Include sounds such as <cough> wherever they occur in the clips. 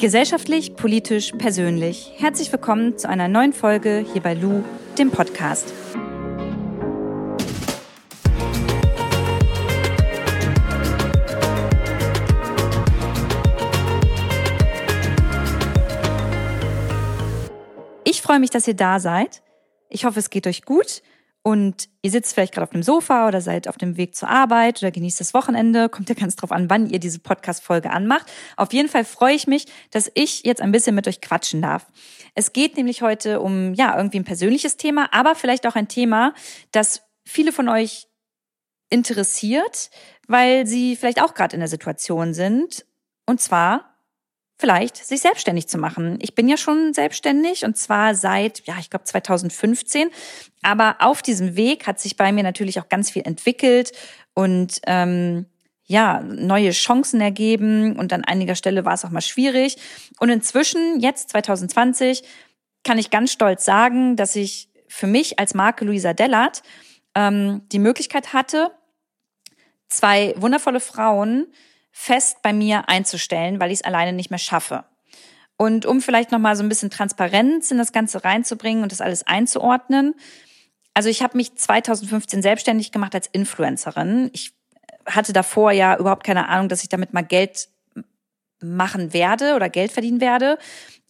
Gesellschaftlich, politisch, persönlich. Herzlich willkommen zu einer neuen Folge hier bei Lou, dem Podcast. Ich freue mich, dass ihr da seid. Ich hoffe, es geht euch gut und ihr sitzt vielleicht gerade auf dem Sofa oder seid auf dem Weg zur Arbeit oder genießt das Wochenende. Kommt ja ganz drauf an, wann ihr diese Podcast-Folge anmacht. Auf jeden Fall freue ich mich, dass ich jetzt ein bisschen mit euch quatschen darf. Es geht nämlich heute um, ja, irgendwie ein persönliches Thema, aber vielleicht auch ein Thema, das viele von euch interessiert, weil sie vielleicht auch gerade in der Situation sind. Und zwar vielleicht sich selbstständig zu machen. Ich bin ja schon selbstständig und zwar seit, ja, ich glaube 2015. Aber auf diesem Weg hat sich bei mir natürlich auch ganz viel entwickelt und ähm, ja, neue Chancen ergeben und an einiger Stelle war es auch mal schwierig. Und inzwischen, jetzt 2020, kann ich ganz stolz sagen, dass ich für mich als Marke Luisa Dellert ähm, die Möglichkeit hatte, zwei wundervolle Frauen fest bei mir einzustellen, weil ich es alleine nicht mehr schaffe. Und um vielleicht noch mal so ein bisschen Transparenz in das Ganze reinzubringen und das alles einzuordnen. Also ich habe mich 2015 selbstständig gemacht als Influencerin. Ich hatte davor ja überhaupt keine Ahnung, dass ich damit mal Geld machen werde oder Geld verdienen werde.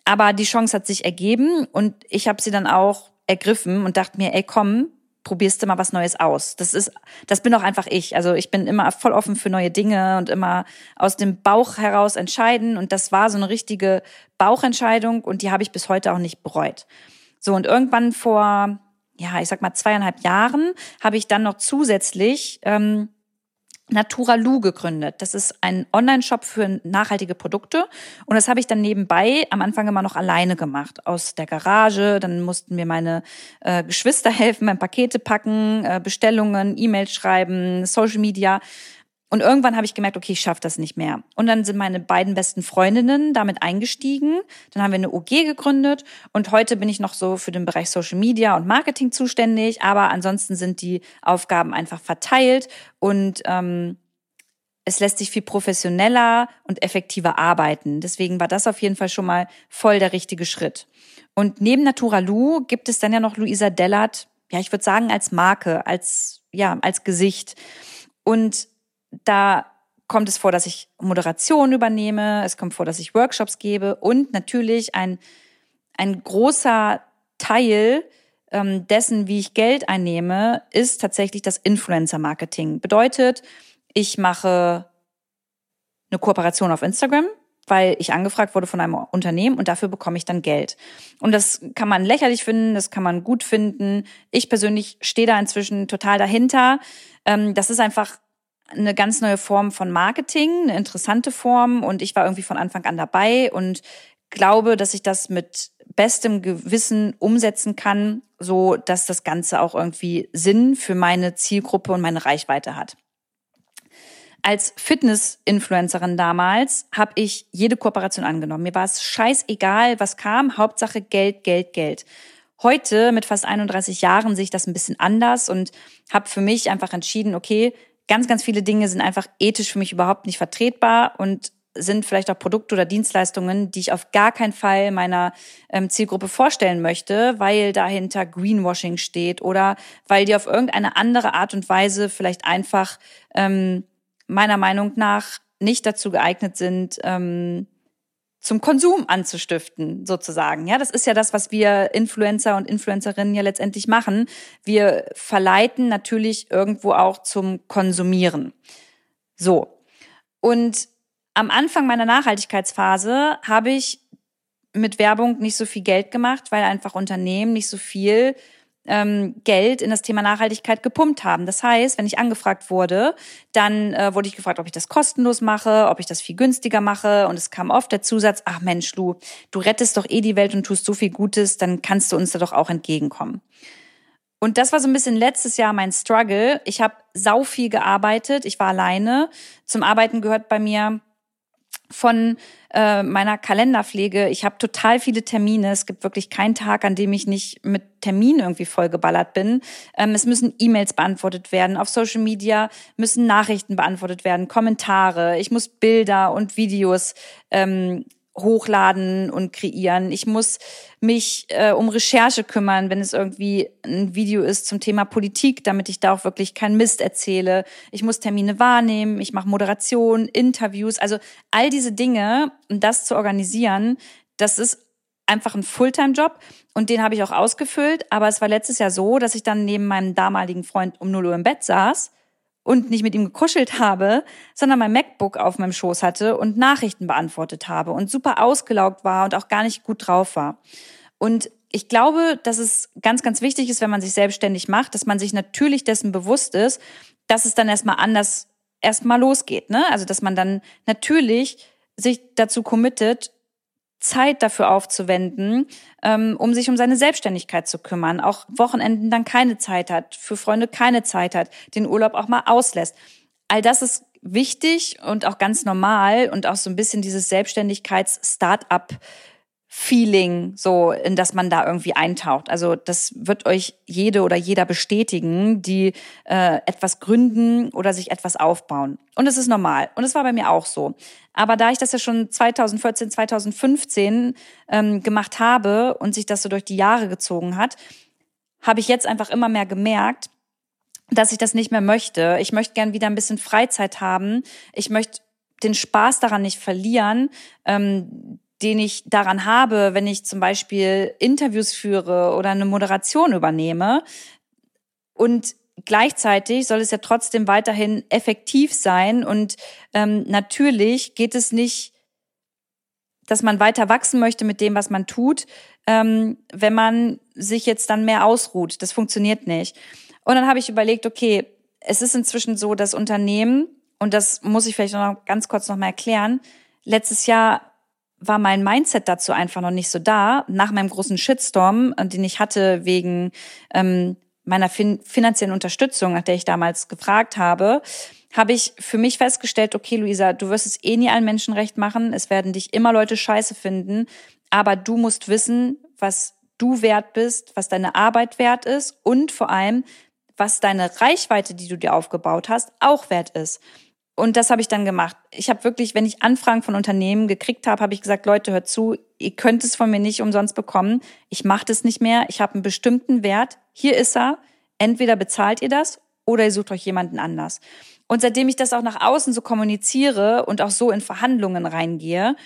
Aber die Chance hat sich ergeben und ich habe sie dann auch ergriffen und dachte mir, ey, komm, probierst du mal was Neues aus. Das ist, das bin auch einfach ich. Also ich bin immer voll offen für neue Dinge und immer aus dem Bauch heraus entscheiden. Und das war so eine richtige Bauchentscheidung und die habe ich bis heute auch nicht bereut. So und irgendwann vor, ja, ich sag mal zweieinhalb Jahren habe ich dann noch zusätzlich ähm, Naturalu gegründet. Das ist ein Online-Shop für nachhaltige Produkte. Und das habe ich dann nebenbei am Anfang immer noch alleine gemacht. Aus der Garage. Dann mussten mir meine äh, Geschwister <laughs> helfen beim Pakete packen, äh, Bestellungen, E-Mails schreiben, Social Media. Und irgendwann habe ich gemerkt, okay, ich schaffe das nicht mehr. Und dann sind meine beiden besten Freundinnen damit eingestiegen. Dann haben wir eine OG gegründet und heute bin ich noch so für den Bereich Social Media und Marketing zuständig. Aber ansonsten sind die Aufgaben einfach verteilt und ähm, es lässt sich viel professioneller und effektiver arbeiten. Deswegen war das auf jeden Fall schon mal voll der richtige Schritt. Und neben Naturalu gibt es dann ja noch Luisa Dellert, ja, ich würde sagen als Marke, als ja, als Gesicht. Und da kommt es vor, dass ich Moderation übernehme, es kommt vor, dass ich Workshops gebe und natürlich ein, ein großer Teil ähm, dessen, wie ich Geld einnehme, ist tatsächlich das Influencer-Marketing. Bedeutet, ich mache eine Kooperation auf Instagram, weil ich angefragt wurde von einem Unternehmen und dafür bekomme ich dann Geld. Und das kann man lächerlich finden, das kann man gut finden. Ich persönlich stehe da inzwischen total dahinter. Ähm, das ist einfach eine ganz neue Form von Marketing, eine interessante Form und ich war irgendwie von Anfang an dabei und glaube, dass ich das mit bestem Gewissen umsetzen kann, so dass das Ganze auch irgendwie Sinn für meine Zielgruppe und meine Reichweite hat. Als Fitness-Influencerin damals habe ich jede Kooperation angenommen. Mir war es scheißegal, was kam, Hauptsache Geld, Geld, Geld. Heute mit fast 31 Jahren sehe ich das ein bisschen anders und habe für mich einfach entschieden, okay, ganz, ganz viele Dinge sind einfach ethisch für mich überhaupt nicht vertretbar und sind vielleicht auch Produkte oder Dienstleistungen, die ich auf gar keinen Fall meiner ähm, Zielgruppe vorstellen möchte, weil dahinter Greenwashing steht oder weil die auf irgendeine andere Art und Weise vielleicht einfach ähm, meiner Meinung nach nicht dazu geeignet sind, ähm, zum Konsum anzustiften, sozusagen. Ja, das ist ja das, was wir Influencer und Influencerinnen ja letztendlich machen. Wir verleiten natürlich irgendwo auch zum Konsumieren. So. Und am Anfang meiner Nachhaltigkeitsphase habe ich mit Werbung nicht so viel Geld gemacht, weil einfach Unternehmen nicht so viel ähm, Geld in das Thema Nachhaltigkeit gepumpt haben. Das heißt, wenn ich angefragt wurde, dann äh, wurde ich gefragt, ob ich das kostenlos mache, ob ich das viel günstiger mache. Und es kam oft der Zusatz, ach Mensch, Lu, du rettest doch eh die Welt und tust so viel Gutes, dann kannst du uns da doch auch entgegenkommen. Und das war so ein bisschen letztes Jahr mein Struggle. Ich habe sau viel gearbeitet, ich war alleine. Zum Arbeiten gehört bei mir von äh, meiner Kalenderpflege. Ich habe total viele Termine. Es gibt wirklich keinen Tag, an dem ich nicht mit Terminen irgendwie vollgeballert bin. Ähm, es müssen E-Mails beantwortet werden. Auf Social Media müssen Nachrichten beantwortet werden, Kommentare. Ich muss Bilder und Videos ähm, hochladen und kreieren. Ich muss mich äh, um Recherche kümmern, wenn es irgendwie ein Video ist zum Thema Politik, damit ich da auch wirklich keinen Mist erzähle. Ich muss Termine wahrnehmen, ich mache Moderation, Interviews, also all diese Dinge, um das zu organisieren, das ist einfach ein Fulltime-Job und den habe ich auch ausgefüllt. Aber es war letztes Jahr so, dass ich dann neben meinem damaligen Freund um 0 Uhr im Bett saß und nicht mit ihm gekuschelt habe, sondern mein MacBook auf meinem Schoß hatte und Nachrichten beantwortet habe und super ausgelaugt war und auch gar nicht gut drauf war. Und ich glaube, dass es ganz, ganz wichtig ist, wenn man sich selbstständig macht, dass man sich natürlich dessen bewusst ist, dass es dann erstmal anders erstmal losgeht. Ne? Also, dass man dann natürlich sich dazu committet, Zeit dafür aufzuwenden, ähm, um sich um seine Selbstständigkeit zu kümmern, auch Wochenenden dann keine Zeit hat, für Freunde keine Zeit hat, den Urlaub auch mal auslässt. All das ist wichtig und auch ganz normal und auch so ein bisschen dieses Selbstständigkeits-Start-up Feeling, so in das man da irgendwie eintaucht. Also das wird euch jede oder jeder bestätigen, die äh, etwas gründen oder sich etwas aufbauen. Und es ist normal. Und es war bei mir auch so. Aber da ich das ja schon 2014, 2015 ähm, gemacht habe und sich das so durch die Jahre gezogen hat, habe ich jetzt einfach immer mehr gemerkt, dass ich das nicht mehr möchte. Ich möchte gern wieder ein bisschen Freizeit haben. Ich möchte den Spaß daran nicht verlieren. Ähm, den ich daran habe, wenn ich zum Beispiel Interviews führe oder eine Moderation übernehme. Und gleichzeitig soll es ja trotzdem weiterhin effektiv sein. Und ähm, natürlich geht es nicht, dass man weiter wachsen möchte mit dem, was man tut, ähm, wenn man sich jetzt dann mehr ausruht. Das funktioniert nicht. Und dann habe ich überlegt, okay, es ist inzwischen so, dass Unternehmen, und das muss ich vielleicht noch ganz kurz noch mal erklären, letztes Jahr war mein Mindset dazu einfach noch nicht so da. Nach meinem großen Shitstorm, äh, den ich hatte wegen ähm, meiner fin finanziellen Unterstützung, nach der ich damals gefragt habe, habe ich für mich festgestellt, okay, Luisa, du wirst es eh nie allen Menschen recht machen. Es werden dich immer Leute scheiße finden. Aber du musst wissen, was du wert bist, was deine Arbeit wert ist und vor allem, was deine Reichweite, die du dir aufgebaut hast, auch wert ist. Und das habe ich dann gemacht. Ich habe wirklich, wenn ich Anfragen von Unternehmen gekriegt habe, habe ich gesagt, Leute, hört zu, ihr könnt es von mir nicht umsonst bekommen. Ich mache das nicht mehr. Ich habe einen bestimmten Wert. Hier ist er. Entweder bezahlt ihr das oder ihr sucht euch jemanden anders. Und seitdem ich das auch nach außen so kommuniziere und auch so in Verhandlungen reingehe,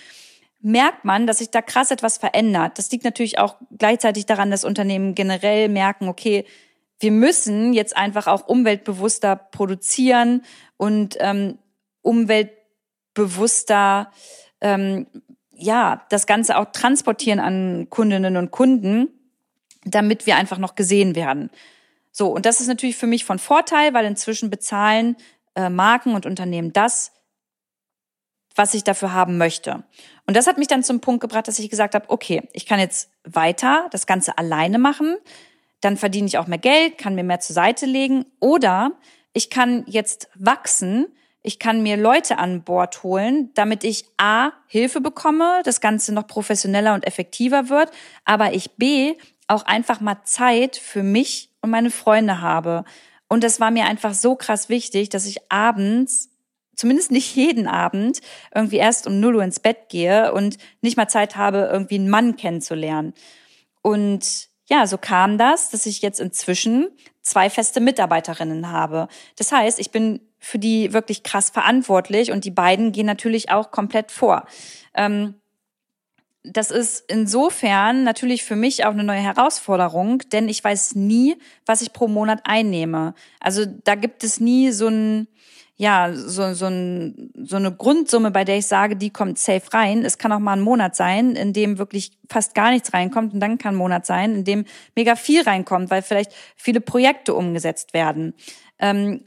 merkt man, dass sich da krass etwas verändert. Das liegt natürlich auch gleichzeitig daran, dass Unternehmen generell merken, okay, wir müssen jetzt einfach auch umweltbewusster produzieren und ähm, umweltbewusster ähm, ja das Ganze auch transportieren an Kundinnen und Kunden, damit wir einfach noch gesehen werden. So, und das ist natürlich für mich von Vorteil, weil inzwischen bezahlen äh, Marken und Unternehmen das, was ich dafür haben möchte. Und das hat mich dann zum Punkt gebracht, dass ich gesagt habe, okay, ich kann jetzt weiter das Ganze alleine machen, dann verdiene ich auch mehr Geld, kann mir mehr zur Seite legen oder ich kann jetzt wachsen, ich kann mir Leute an Bord holen, damit ich A, Hilfe bekomme, das Ganze noch professioneller und effektiver wird, aber ich B, auch einfach mal Zeit für mich und meine Freunde habe. Und das war mir einfach so krass wichtig, dass ich abends, zumindest nicht jeden Abend, irgendwie erst um 0 Uhr ins Bett gehe und nicht mal Zeit habe, irgendwie einen Mann kennenzulernen. Und ja, so kam das, dass ich jetzt inzwischen zwei feste Mitarbeiterinnen habe. Das heißt, ich bin für die wirklich krass verantwortlich und die beiden gehen natürlich auch komplett vor. Ähm, das ist insofern natürlich für mich auch eine neue Herausforderung, denn ich weiß nie, was ich pro Monat einnehme. Also da gibt es nie so ein, ja, so, so, ein, so eine Grundsumme, bei der ich sage, die kommt safe rein. Es kann auch mal ein Monat sein, in dem wirklich fast gar nichts reinkommt und dann kann ein Monat sein, in dem mega viel reinkommt, weil vielleicht viele Projekte umgesetzt werden. Ähm,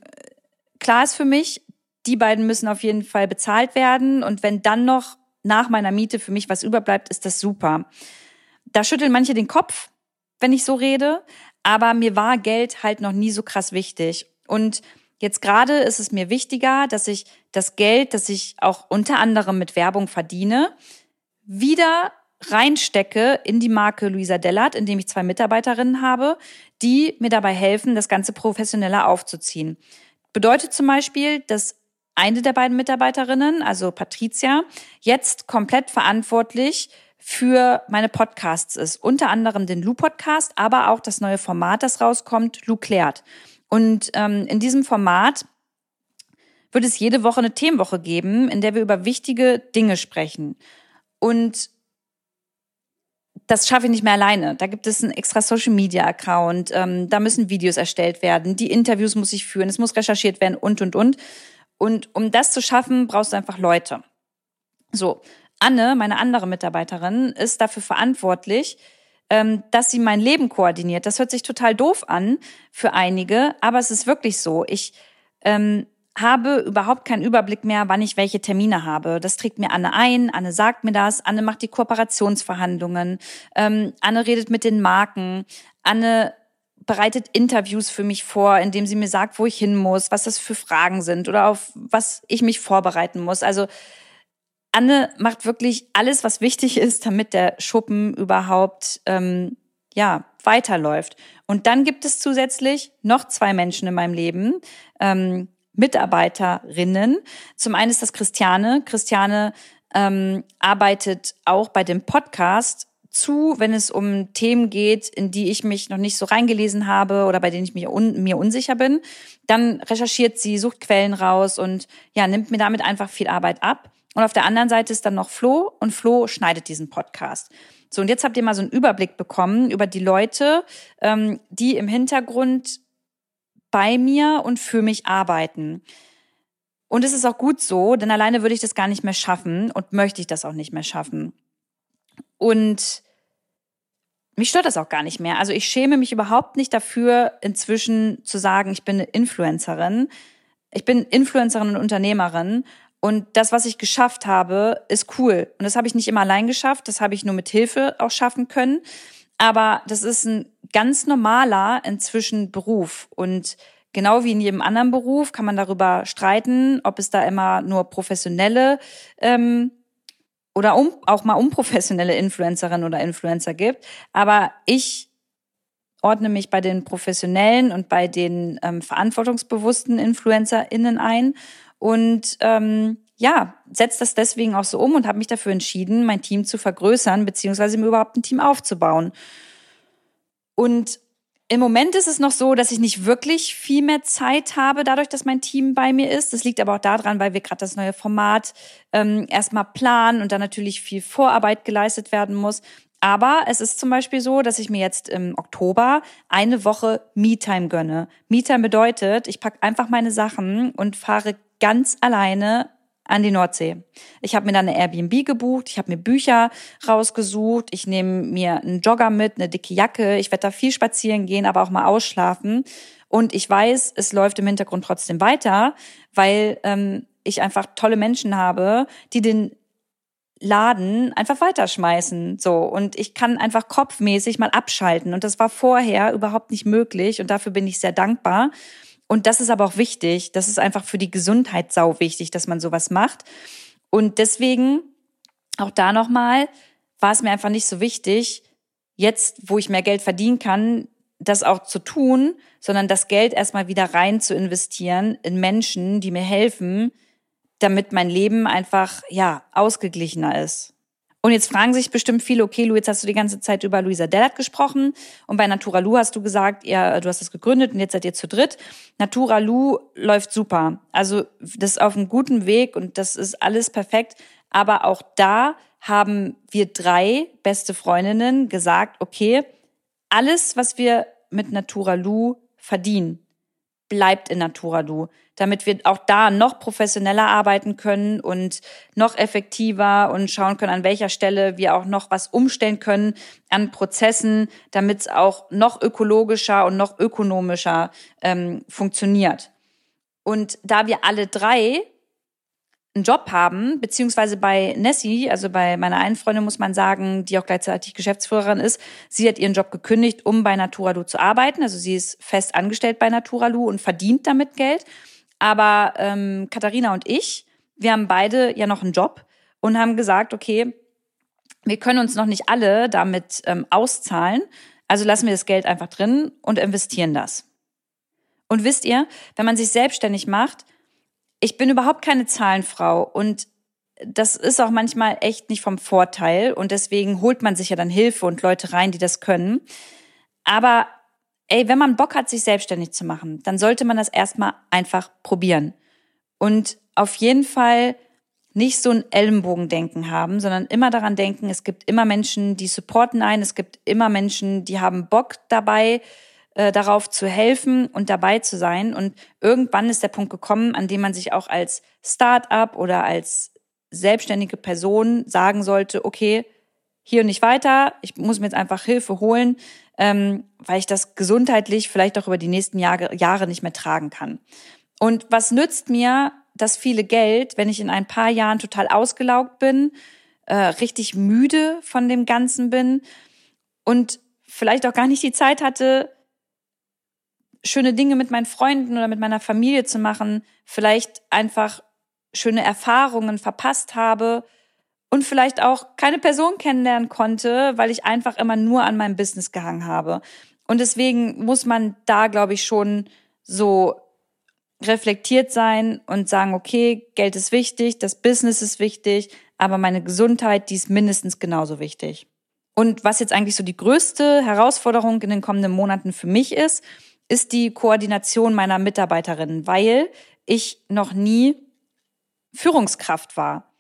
klar ist für mich, die beiden müssen auf jeden Fall bezahlt werden. Und wenn dann noch nach meiner Miete für mich was überbleibt, ist das super. Da schütteln manche den Kopf, wenn ich so rede. Aber mir war Geld halt noch nie so krass wichtig. Und jetzt gerade ist es mir wichtiger, dass ich das Geld, das ich auch unter anderem mit Werbung verdiene, wieder reinstecke in die Marke Luisa Dellert, indem ich zwei Mitarbeiterinnen habe, die mir dabei helfen, das Ganze professioneller aufzuziehen. Bedeutet zum Beispiel, dass eine der beiden Mitarbeiterinnen, also Patricia, jetzt komplett verantwortlich für meine Podcasts ist. Unter anderem den Lu-Podcast, aber auch das neue Format, das rauskommt, Lu klärt. Und ähm, in diesem Format wird es jede Woche eine Themenwoche geben, in der wir über wichtige Dinge sprechen. Und das schaffe ich nicht mehr alleine. Da gibt es einen extra Social Media Account, ähm, da müssen Videos erstellt werden, die Interviews muss ich führen, es muss recherchiert werden und und und. Und um das zu schaffen, brauchst du einfach Leute. So, Anne, meine andere Mitarbeiterin, ist dafür verantwortlich, ähm, dass sie mein Leben koordiniert. Das hört sich total doof an für einige, aber es ist wirklich so. Ich ähm, habe überhaupt keinen Überblick mehr, wann ich welche Termine habe. Das trägt mir Anne ein, Anne sagt mir das, Anne macht die Kooperationsverhandlungen, ähm, Anne redet mit den Marken, Anne bereitet Interviews für mich vor, indem sie mir sagt, wo ich hin muss, was das für Fragen sind oder auf was ich mich vorbereiten muss. Also Anne macht wirklich alles, was wichtig ist, damit der Schuppen überhaupt ähm, ja weiterläuft. Und dann gibt es zusätzlich noch zwei Menschen in meinem Leben, ähm, Mitarbeiterinnen. Zum einen ist das Christiane. Christiane ähm, arbeitet auch bei dem Podcast zu, wenn es um Themen geht, in die ich mich noch nicht so reingelesen habe oder bei denen ich mich un mir unsicher bin. Dann recherchiert sie, sucht Quellen raus und ja, nimmt mir damit einfach viel Arbeit ab. Und auf der anderen Seite ist dann noch Flo und Flo schneidet diesen Podcast. So, und jetzt habt ihr mal so einen Überblick bekommen über die Leute, ähm, die im Hintergrund bei mir und für mich arbeiten. Und es ist auch gut so, denn alleine würde ich das gar nicht mehr schaffen und möchte ich das auch nicht mehr schaffen. Und mich stört das auch gar nicht mehr. Also ich schäme mich überhaupt nicht dafür, inzwischen zu sagen, ich bin eine Influencerin. Ich bin Influencerin und Unternehmerin und das, was ich geschafft habe, ist cool. Und das habe ich nicht immer allein geschafft, das habe ich nur mit Hilfe auch schaffen können. Aber das ist ein ganz normaler inzwischen Beruf. Und genau wie in jedem anderen Beruf kann man darüber streiten, ob es da immer nur professionelle ähm, oder um, auch mal unprofessionelle Influencerinnen oder Influencer gibt. Aber ich ordne mich bei den professionellen und bei den ähm, verantwortungsbewussten InfluencerInnen ein und ähm, ja, setze das deswegen auch so um und habe mich dafür entschieden, mein Team zu vergrößern, beziehungsweise mir überhaupt ein Team aufzubauen. Und im Moment ist es noch so, dass ich nicht wirklich viel mehr Zeit habe, dadurch, dass mein Team bei mir ist. Das liegt aber auch daran, weil wir gerade das neue Format ähm, erstmal planen und dann natürlich viel Vorarbeit geleistet werden muss. Aber es ist zum Beispiel so, dass ich mir jetzt im Oktober eine Woche Me-Time gönne. Me-Time bedeutet, ich packe einfach meine Sachen und fahre ganz alleine an die Nordsee. Ich habe mir dann eine Airbnb gebucht, ich habe mir Bücher rausgesucht, ich nehme mir einen Jogger mit, eine dicke Jacke, ich werde da viel spazieren gehen, aber auch mal ausschlafen. Und ich weiß, es läuft im Hintergrund trotzdem weiter, weil ähm, ich einfach tolle Menschen habe, die den Laden einfach weiterschmeißen. So. Und ich kann einfach kopfmäßig mal abschalten. Und das war vorher überhaupt nicht möglich. Und dafür bin ich sehr dankbar. Und das ist aber auch wichtig. Das ist einfach für die Gesundheit sau wichtig, dass man sowas macht. Und deswegen auch da nochmal war es mir einfach nicht so wichtig, jetzt, wo ich mehr Geld verdienen kann, das auch zu tun, sondern das Geld erstmal wieder rein zu investieren in Menschen, die mir helfen, damit mein Leben einfach, ja, ausgeglichener ist. Und jetzt fragen sich bestimmt viele, okay, Lu, jetzt hast du die ganze Zeit über Luisa Dellert gesprochen und bei Natura Lu hast du gesagt, ja, du hast das gegründet und jetzt seid ihr zu dritt. Natura Lu läuft super. Also das ist auf einem guten Weg und das ist alles perfekt. Aber auch da haben wir drei beste Freundinnen gesagt, okay, alles, was wir mit Natura Lu verdienen, bleibt in Natura Lu damit wir auch da noch professioneller arbeiten können und noch effektiver und schauen können, an welcher Stelle wir auch noch was umstellen können an Prozessen, damit es auch noch ökologischer und noch ökonomischer ähm, funktioniert. Und da wir alle drei einen Job haben, beziehungsweise bei Nessie, also bei meiner einen Freundin muss man sagen, die auch gleichzeitig Geschäftsführerin ist, sie hat ihren Job gekündigt, um bei Naturalu zu arbeiten. Also sie ist fest angestellt bei Naturalu und verdient damit Geld. Aber ähm, Katharina und ich, wir haben beide ja noch einen Job und haben gesagt, okay, wir können uns noch nicht alle damit ähm, auszahlen. Also lassen wir das Geld einfach drin und investieren das. Und wisst ihr, wenn man sich selbstständig macht, ich bin überhaupt keine Zahlenfrau und das ist auch manchmal echt nicht vom Vorteil und deswegen holt man sich ja dann Hilfe und Leute rein, die das können. Aber ey, wenn man Bock hat, sich selbstständig zu machen, dann sollte man das erstmal einfach probieren. Und auf jeden Fall nicht so ein Ellenbogendenken haben, sondern immer daran denken, es gibt immer Menschen, die supporten ein, es gibt immer Menschen, die haben Bock dabei, äh, darauf zu helfen und dabei zu sein. Und irgendwann ist der Punkt gekommen, an dem man sich auch als Start-up oder als selbstständige Person sagen sollte, okay, hier und nicht weiter, ich muss mir jetzt einfach Hilfe holen, ähm, weil ich das gesundheitlich vielleicht auch über die nächsten Jahre, Jahre nicht mehr tragen kann. Und was nützt mir das viele Geld, wenn ich in ein paar Jahren total ausgelaugt bin, äh, richtig müde von dem Ganzen bin und vielleicht auch gar nicht die Zeit hatte, schöne Dinge mit meinen Freunden oder mit meiner Familie zu machen, vielleicht einfach schöne Erfahrungen verpasst habe und vielleicht auch keine Person kennenlernen konnte, weil ich einfach immer nur an meinem Business gehangen habe. Und deswegen muss man da, glaube ich, schon so reflektiert sein und sagen, okay, Geld ist wichtig, das Business ist wichtig, aber meine Gesundheit, die ist mindestens genauso wichtig. Und was jetzt eigentlich so die größte Herausforderung in den kommenden Monaten für mich ist, ist die Koordination meiner Mitarbeiterinnen, weil ich noch nie Führungskraft war.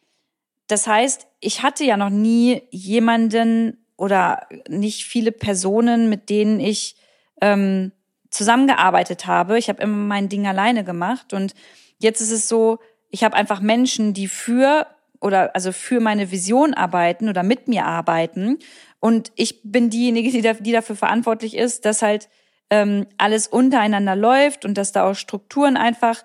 Das heißt, ich hatte ja noch nie jemanden oder nicht viele Personen, mit denen ich ähm, zusammengearbeitet habe. Ich habe immer mein Ding alleine gemacht und jetzt ist es so, ich habe einfach Menschen, die für oder also für meine Vision arbeiten oder mit mir arbeiten und ich bin diejenige, die, da, die dafür verantwortlich ist, dass halt ähm, alles untereinander läuft und dass da auch Strukturen einfach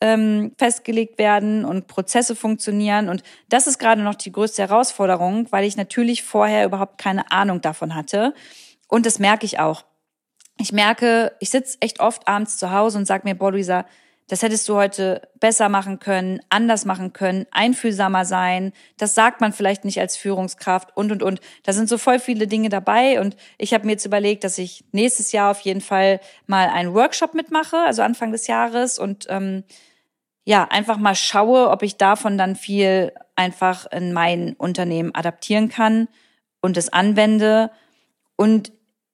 ähm, festgelegt werden und Prozesse funktionieren. Und das ist gerade noch die größte Herausforderung, weil ich natürlich vorher überhaupt keine Ahnung davon hatte. Und das merke ich auch. Ich merke, ich sitze echt oft abends zu Hause und sage mir, boah, Luisa, das hättest du heute besser machen können, anders machen können, einfühlsamer sein. Das sagt man vielleicht nicht als Führungskraft und, und, und. Da sind so voll viele Dinge dabei. Und ich habe mir jetzt überlegt, dass ich nächstes Jahr auf jeden Fall mal einen Workshop mitmache, also Anfang des Jahres. Und ähm, ja, einfach mal schaue, ob ich davon dann viel einfach in mein Unternehmen adaptieren kann und es anwende. Und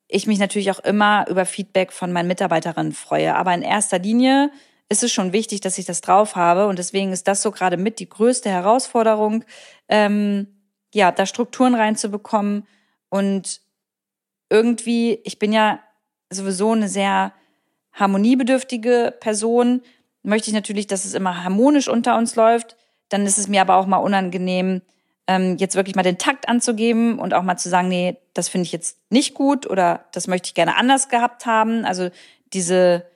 ich mich natürlich auch immer über Feedback von meinen Mitarbeiterinnen freue. Aber in erster Linie ist es schon wichtig, dass ich das drauf habe. Und deswegen ist das so gerade mit die größte Herausforderung, ähm, ja, da Strukturen reinzubekommen. Und irgendwie, ich bin ja sowieso eine sehr harmoniebedürftige Person, möchte ich natürlich, dass es immer harmonisch unter uns läuft. Dann ist es mir aber auch mal unangenehm, ähm, jetzt wirklich mal den Takt anzugeben und auch mal zu sagen, nee, das finde ich jetzt nicht gut oder das möchte ich gerne anders gehabt haben. Also diese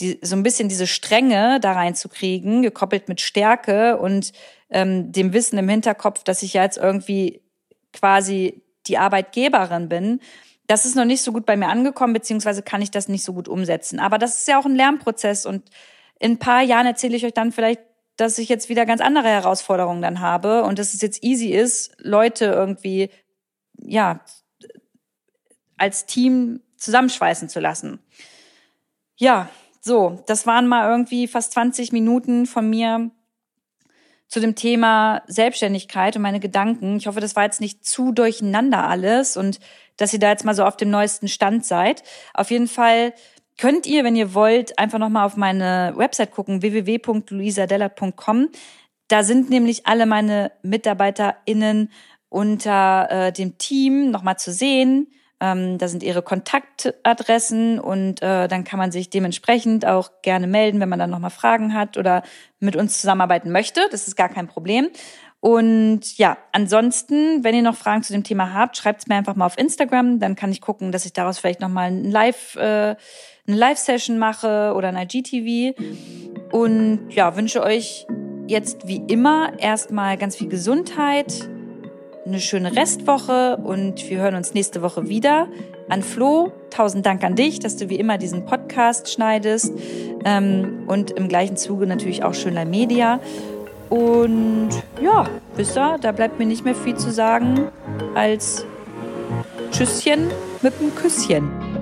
die, so ein bisschen diese Strenge da reinzukriegen, gekoppelt mit Stärke und ähm, dem Wissen im Hinterkopf, dass ich ja jetzt irgendwie quasi die Arbeitgeberin bin, das ist noch nicht so gut bei mir angekommen, beziehungsweise kann ich das nicht so gut umsetzen. Aber das ist ja auch ein Lernprozess und in ein paar Jahren erzähle ich euch dann vielleicht, dass ich jetzt wieder ganz andere Herausforderungen dann habe und dass es jetzt easy ist, Leute irgendwie, ja, als Team zusammenschweißen zu lassen. Ja, so, das waren mal irgendwie fast 20 Minuten von mir zu dem Thema Selbstständigkeit und meine Gedanken. Ich hoffe, das war jetzt nicht zu durcheinander alles und dass ihr da jetzt mal so auf dem neuesten Stand seid. Auf jeden Fall könnt ihr, wenn ihr wollt, einfach nochmal auf meine Website gucken, www.luisadellert.com. Da sind nämlich alle meine MitarbeiterInnen unter äh, dem Team nochmal zu sehen. Ähm, da sind ihre Kontaktadressen und äh, dann kann man sich dementsprechend auch gerne melden, wenn man dann nochmal Fragen hat oder mit uns zusammenarbeiten möchte. Das ist gar kein Problem. Und ja, ansonsten, wenn ihr noch Fragen zu dem Thema habt, schreibt es mir einfach mal auf Instagram. Dann kann ich gucken, dass ich daraus vielleicht nochmal ein Live, äh, eine Live-Session mache oder ein IGTV. Und ja, wünsche euch jetzt wie immer erstmal ganz viel Gesundheit, eine schöne Restwoche und wir hören uns nächste Woche wieder. An Flo, tausend Dank an dich, dass du wie immer diesen Podcast schneidest ähm, und im gleichen Zuge natürlich auch Schönlein Media. Und ja, bis da, da bleibt mir nicht mehr viel zu sagen als Tschüsschen mit einem Küsschen.